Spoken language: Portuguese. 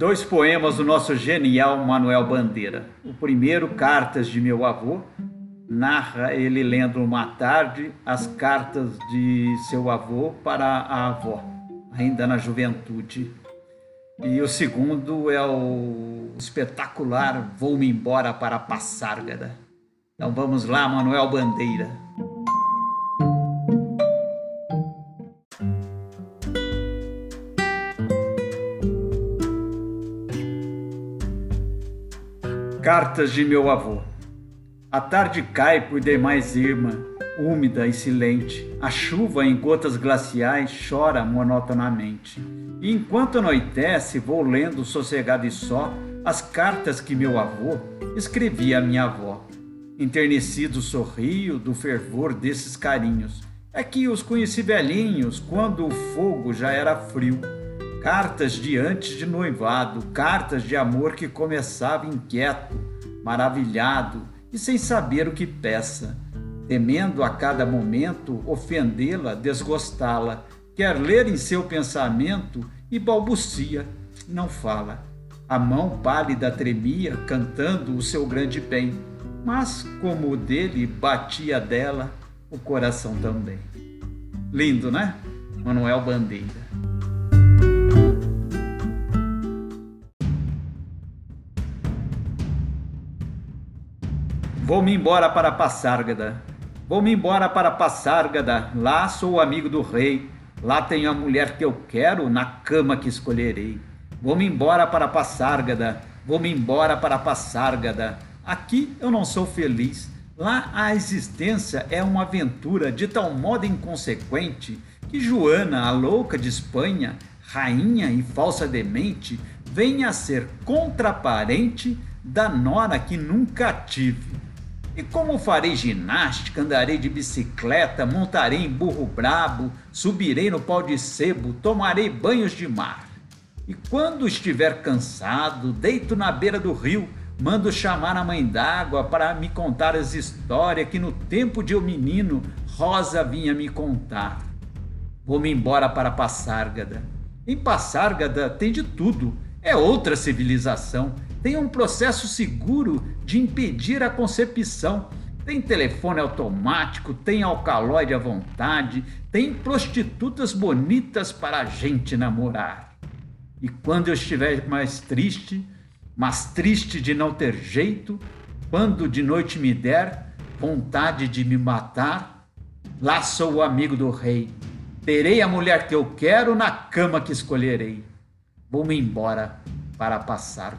Dois poemas do nosso genial Manuel Bandeira. O primeiro, Cartas de Meu Avô, narra ele lendo uma tarde as cartas de seu avô para a avó, ainda na juventude. E o segundo é o espetacular Vou-me embora para Passárgada. Então vamos lá, Manuel Bandeira. Cartas de meu avô. A tarde cai por demais irmã, úmida e silente. A chuva em gotas glaciais chora monotonamente. E enquanto anoitece, vou lendo sossegado e só as cartas que meu avô escrevia à minha avó. Enternecido sorrio do fervor desses carinhos. É que os conheci velhinhos quando o fogo já era frio. Cartas de antes de noivado, cartas de amor que começava inquieto, maravilhado e sem saber o que peça, temendo a cada momento ofendê-la, desgostá-la, quer ler em seu pensamento e balbucia, não fala. A mão pálida tremia, cantando o seu grande bem, mas como o dele batia dela, o coração também. Lindo, né? Manuel Bandeira. Vou-me embora para Passárgada. Vou-me embora para Passárgada. Lá sou o amigo do rei. Lá tenho a mulher que eu quero, na cama que escolherei. Vou-me embora para Passárgada. Vou-me embora para Passárgada. Aqui eu não sou feliz. Lá a existência é uma aventura de tal modo inconsequente que Joana, a louca de Espanha, rainha e falsa demente, venha a ser contraparente da nora que nunca tive. E como farei ginástica, andarei de bicicleta, montarei em burro brabo, subirei no pau de sebo, tomarei banhos de mar. E quando estiver cansado, deito na beira do rio, mando chamar a mãe d'água para me contar as histórias que no tempo de eu menino Rosa vinha me contar. Vou-me embora para Passárgada. Em Passárgada tem de tudo, é outra civilização tem um processo seguro de impedir a concepção. Tem telefone automático, tem alcaloide à vontade, tem prostitutas bonitas para a gente namorar. E quando eu estiver mais triste, mais triste de não ter jeito, quando de noite me der vontade de me matar, lá sou o amigo do rei. Terei a mulher que eu quero na cama que escolherei. Vou-me embora para passar.